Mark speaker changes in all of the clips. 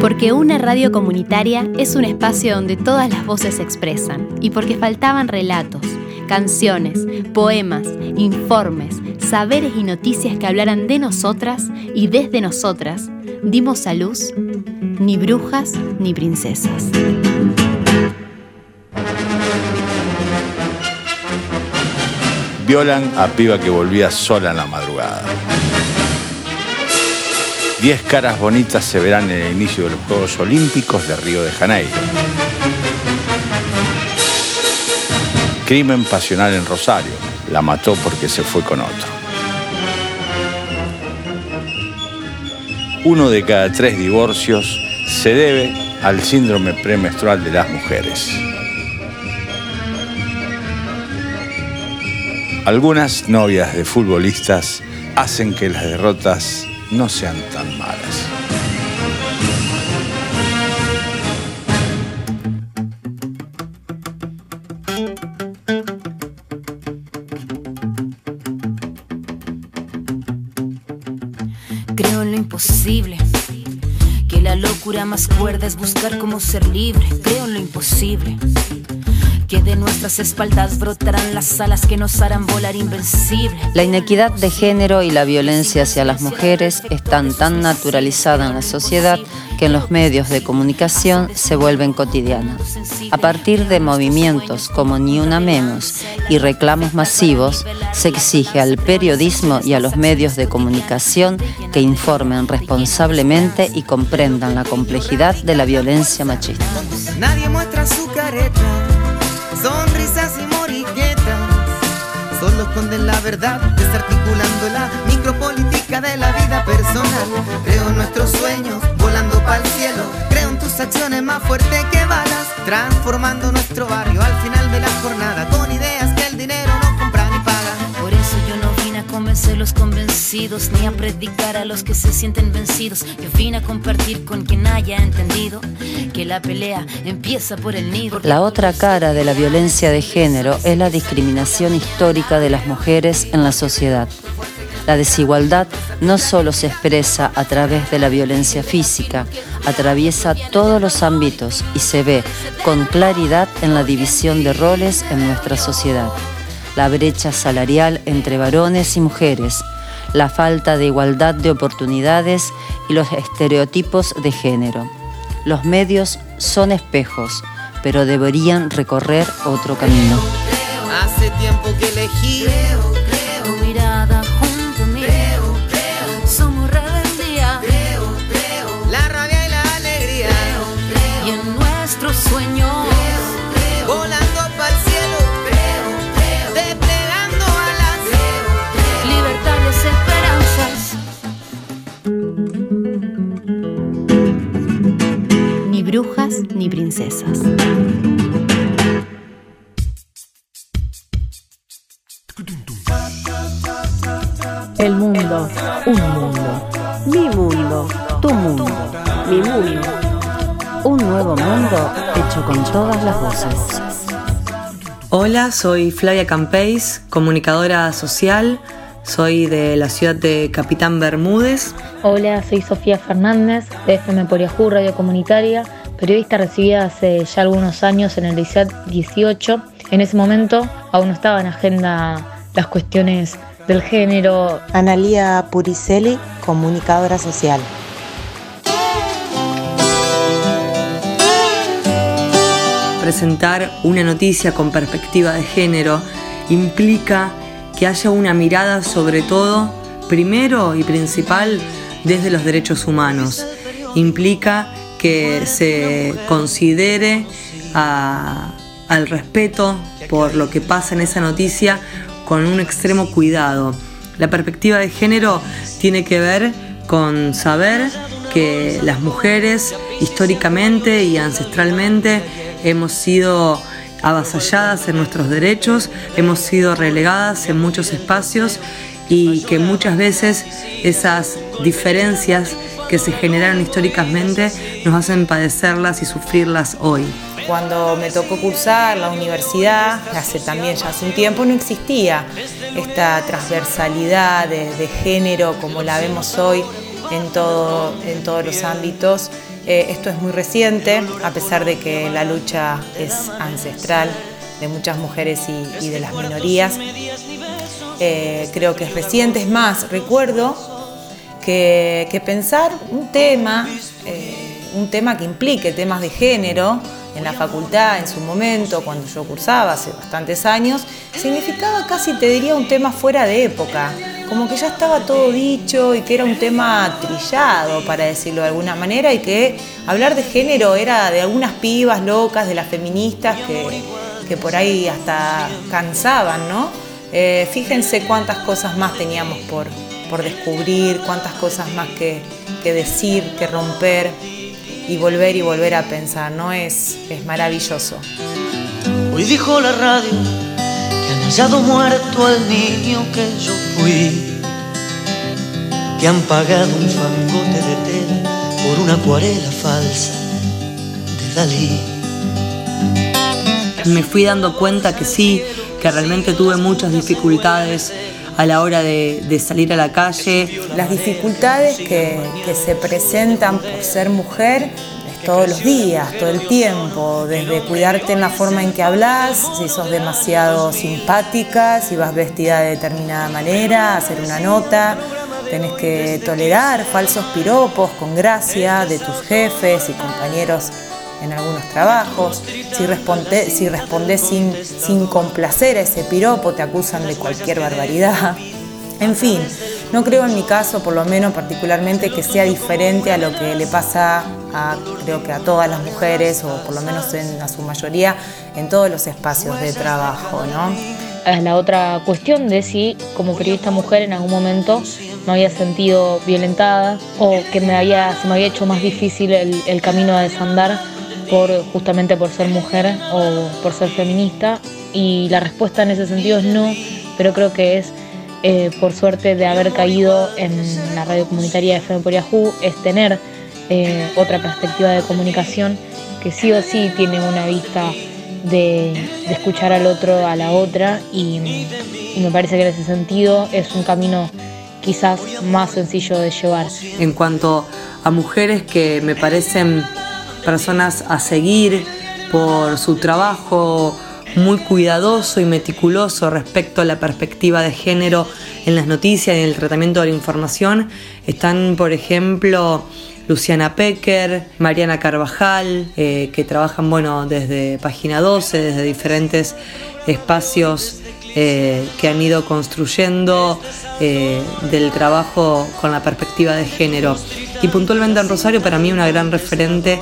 Speaker 1: Porque una radio comunitaria es un espacio donde todas las voces se expresan y porque faltaban relatos, canciones, poemas, informes, saberes y noticias que hablaran de nosotras y desde nosotras, dimos a luz ni brujas ni princesas.
Speaker 2: Violan a piba que volvía sola en la madrugada. Diez caras bonitas se verán en el inicio de los Juegos Olímpicos de Río de Janeiro. Crimen pasional en Rosario. La mató porque se fue con otro. Uno de cada tres divorcios se debe al síndrome premenstrual de las mujeres. Algunas novias de futbolistas hacen que las derrotas no sean tan malas.
Speaker 3: Creo en lo imposible. Que la locura más cuerda es buscar cómo ser libre. Creo en lo imposible que de nuestras espaldas brotarán las alas que nos harán volar invencible.
Speaker 4: La inequidad de género y la violencia hacia las mujeres están tan naturalizadas en la sociedad que en los medios de comunicación se vuelven cotidianas. A partir de movimientos como Ni Una Menos y reclamos masivos, se exige al periodismo y a los medios de comunicación que informen responsablemente y comprendan la complejidad de la violencia machista.
Speaker 5: Nadie muestra su careta sonrisas y moriguetas. Solo esconden la verdad, desarticulando la micropolítica de la vida personal. Creo nuestros sueños, volando para el cielo. Creo en tus acciones más fuertes que balas, transformando nuestro barrio al final de la jornada con ideas que el dinero
Speaker 3: convencer los convencidos, ni a predicar a los que se sienten vencidos. Yo vine a compartir con quien haya entendido que la pelea empieza por el nido.
Speaker 4: La otra cara de la violencia de género es la discriminación histórica de las mujeres en la sociedad. La desigualdad no solo se expresa a través de la violencia física, atraviesa todos los ámbitos y se ve con claridad en la división de roles en nuestra sociedad. La brecha salarial entre varones y mujeres, la falta de igualdad de oportunidades y los estereotipos de género. Los medios son espejos, pero deberían recorrer otro camino.
Speaker 1: Brujas ni princesas.
Speaker 6: El mundo, un mundo. Mi mundo, tu mundo, mi mundo.
Speaker 4: Un nuevo mundo hecho con todas las voces.
Speaker 7: Hola, soy Flavia Campeis, comunicadora social. Soy de la ciudad de Capitán Bermúdez.
Speaker 8: Hola, soy Sofía Fernández, de FM Poriajú, Radio Comunitaria, periodista recibida hace ya algunos años en el ICET 18. En ese momento aún no estaba en agenda las cuestiones del género.
Speaker 9: Analía Puricelli, comunicadora social.
Speaker 7: Presentar una noticia con perspectiva de género implica que haya una mirada sobre todo, primero y principal, desde los derechos humanos. Implica que se considere a- al respeto por lo que pasa en esa noticia con un extremo cuidado. La perspectiva de género tiene que ver con saber que las mujeres históricamente y ancestralmente hemos sido avasalladas en nuestros derechos, hemos sido relegadas en muchos espacios y que muchas veces esas diferencias que se generaron históricamente nos hacen padecerlas y sufrirlas hoy.
Speaker 10: cuando me tocó cursar la universidad, hace también ya hace un tiempo, no existía esta transversalidad de, género como la vemos hoy en, todo, en todos los ámbitos. Eh, esto es muy reciente, a pesar de que la lucha es ancestral de muchas mujeres y, de las minorías. Eh, creo que es reciente, es más, recuerdo que, pensar un tema, eh, un tema que implique temas de género en la facultad en su momento, cuando yo cursaba hace bastantes años, significaba casi, te diría, un tema fuera de época, como que ya estaba todo dicho y que era un tema trillado, para decirlo de alguna manera, y que hablar de género era de algunas pibas locas, de las feministas que, que por ahí hasta cansaban, ¿no? Eh, fíjense cuántas cosas más teníamos por, por descubrir, cuántas cosas más que, decir, que romper y volver y volver a pensar, ¿no? Es, es maravilloso.
Speaker 11: Hoy dijo la radio que han hallado muerto al niño que yo fui, que han pagado un fangote de tela por una acuarela falsa de Dalí.
Speaker 7: Me fui dando cuenta que sí, que realmente tuve muchas dificultades a la hora de, salir a la calle.
Speaker 10: Las dificultades que, se presentan por ser mujer todos los días, todo el tiempo, desde cuidarte en la forma en que hablas, si sos demasiado simpática, si vas vestida de determinada manera, hacer una nota, tenés que tolerar falsos piropos con gracia de tus jefes y compañeros en algunos trabajos. Si, responde, si respondes sin, sin complacer a ese piropo, te acusan de cualquier barbaridad. En fin, no creo en mi caso, por lo menos particularmente, que sea diferente a lo que le pasa a, creo que a todas las mujeres, o por lo menos en, a su mayoría, en todos los espacios de trabajo, ¿no?
Speaker 8: Es la otra cuestión de si como periodista mujer en algún momento me había sentido violentada o que me había, se me había hecho más difícil el camino a desandar justamente por ser mujer o por ser feminista y la respuesta en ese sentido es no, pero creo que es eh, por suerte de haber caído en la radio comunitaria de FM por es tener eh, otra perspectiva de comunicación que sí o sí tiene una vista de, escuchar al otro, a la otra y me parece que en ese sentido es un camino quizás más sencillo de llevar.
Speaker 7: En cuanto a mujeres que me parecen personas a seguir por su trabajo muy cuidadoso y meticuloso respecto a la perspectiva de género en las noticias y en el tratamiento de la información. Están, por ejemplo, Luciana Pecker, Mariana Carvajal, eh, que trabajan bueno, desde Página 12, desde diferentes espacios eh, que han ido construyendo eh, del trabajo con la perspectiva de género. Y puntualmente en Rosario, para mí una gran referente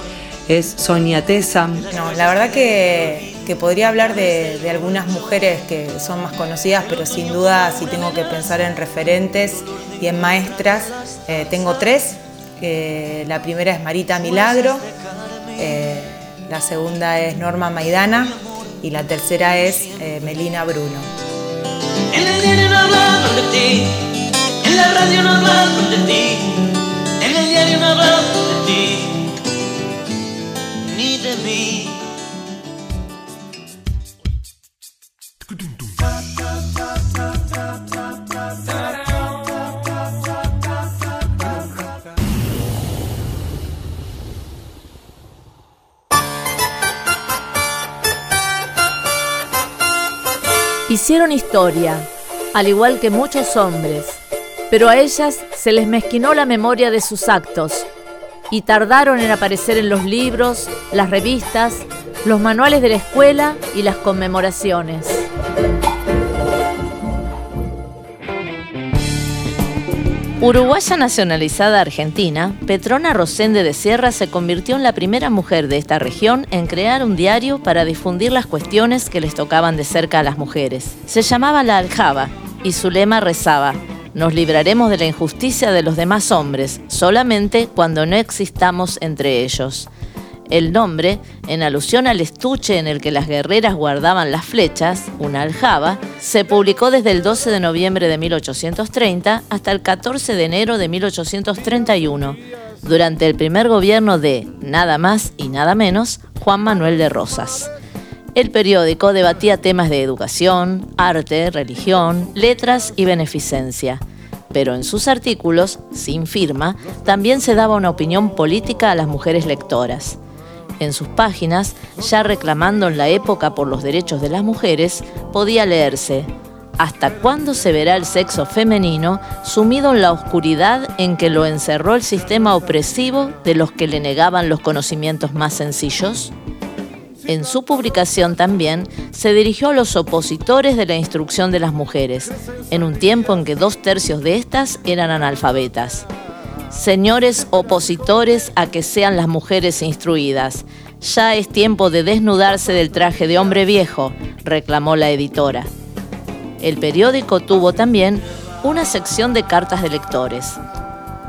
Speaker 7: es Sonia Tesa.
Speaker 10: No, la verdad que, podría hablar de, algunas mujeres que son más conocidas, pero sin duda si tengo que pensar en referentes y en maestras, eh, tengo tres. la primera es Marita Milagro, eh, la segunda es Norma Maidana y la tercera es eh, Melina Bruno. En el diario no hablaron de ti, en la radio no hablaron de ti, en el diario no hablaron
Speaker 12: Hicieron historia, al igual que muchos hombres, pero a ellas se les mezquinó la memoria de sus actos y tardaron en aparecer en los libros, las revistas, los manuales de la escuela y las conmemoraciones. Uruguaya nacionalizada argentina, Petrona Rosende de Sierra se convirtió en la primera mujer de esta región en crear un diario para difundir las cuestiones que les tocaban de cerca a las mujeres. Se llamaba La Aljaba y su lema rezaba, nos libraremos de la injusticia de los demás hombres, solamente cuando no existamos entre ellos. El nombre, en alusión al estuche en el que las guerreras guardaban las flechas, una aljaba, se publicó desde el 12 de noviembre de 1830 hasta el 14 de enero de 1831, durante el primer gobierno de, nada más y nada menos, Juan Manuel de Rosas. El periódico debatía temas de educación, arte, religión, letras y beneficencia. Pero en sus artículos, sin firma, también se daba una opinión política a las mujeres lectoras. En sus páginas, ya reclamando en la época por los derechos de las mujeres, podía leerse ¿Hasta cuándo se verá el sexo femenino sumido en la oscuridad en que lo encerró el sistema opresivo de los que le negaban los conocimientos más sencillos? En su publicación también se dirigió a los opositores de la instrucción de las mujeres, en un tiempo en que dos tercios de estas eran analfabetas. Señores opositores a que sean las mujeres instruidas, ya es tiempo de desnudarse del traje de hombre viejo, reclamó la editora. El periódico tuvo también una sección de cartas de lectores.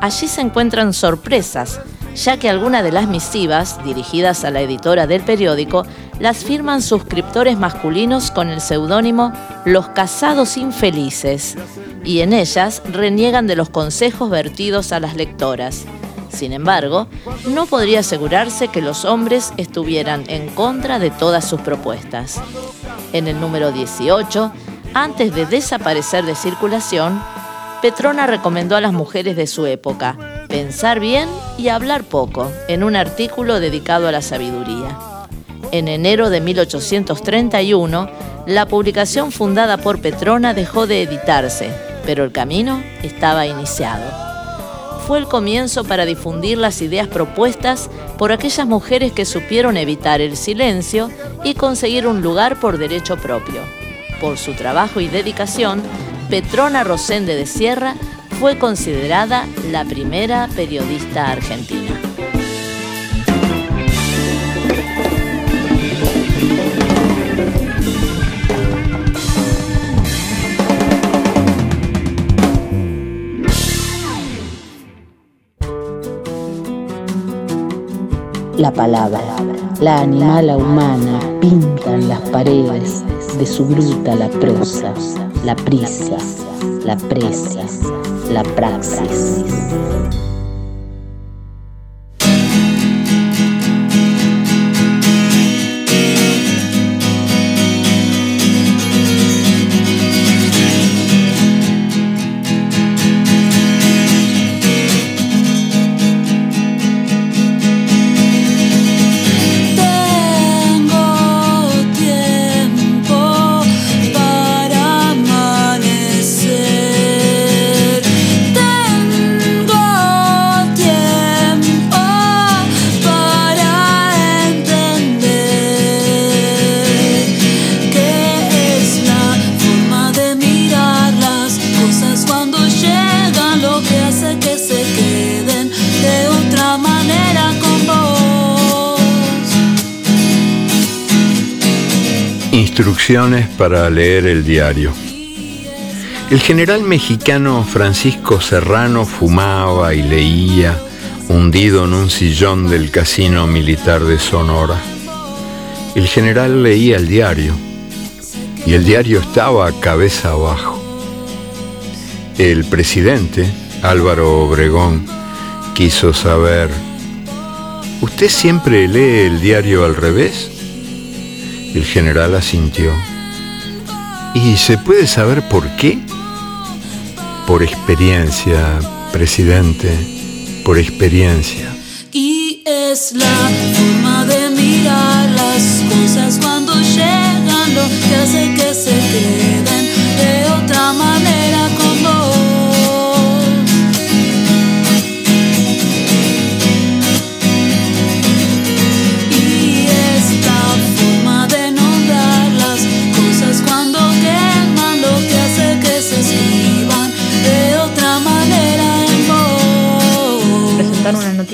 Speaker 12: Allí se encuentran sorpresas, ya que algunas de las misivas, dirigidas a la editora del periódico, las firman suscriptores masculinos con el seudónimo Los Casados Infelices, y en ellas reniegan de los consejos vertidos a las lectoras. Sin embargo, no podría asegurarse que los hombres estuvieran en contra de todas sus propuestas. En el número 18 antes de desaparecer de circulación, Petrona recomendó a las mujeres de su época pensar bien y hablar poco en un artículo dedicado a la sabiduría. En enero de 1831, la publicación fundada por Petrona dejó de editarse, pero el camino estaba iniciado. Fue el comienzo para difundir las ideas propuestas por aquellas mujeres que supieron evitar el silencio y conseguir un lugar por derecho propio por su trabajo y dedicación, Petrona Rosende de Sierra fue considerada la primera periodista argentina.
Speaker 13: La palabra, la animala humana pintan las paredes de su bruta la prosa, la prisa, la presa, la praxis.
Speaker 14: Instrucciones para leer el diario. El general mexicano Francisco Serrano fumaba y leía, hundido en un sillón del casino militar de Sonora. El general leía el diario y el diario estaba cabeza abajo. El presidente, Álvaro Obregón, quiso saber, ¿usted siempre lee el diario al revés? El general asintió. ¿Y se puede saber por qué? Por experiencia, presidente, por experiencia.
Speaker 15: Y es la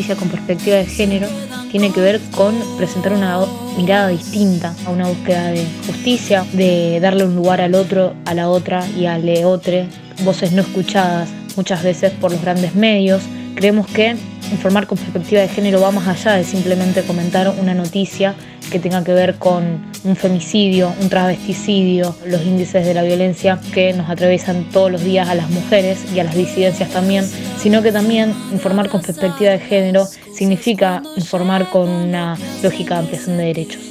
Speaker 8: noticia con perspectiva de género tiene que ver con presentar una mirada distinta, a una búsqueda de justicia, de darle un lugar al otro, a la otra y al otro, voces no escuchadas muchas veces por los grandes medios. Creemos que informar con perspectiva de género va más allá de simplemente comentar una noticia que tenga que ver con un femicidio, un travesticidio, los índices de la violencia que nos atraviesan todos los días a las mujeres y a las disidencias también, sino que también informar con perspectiva de género significa informar con una lógica de ampliación de derechos.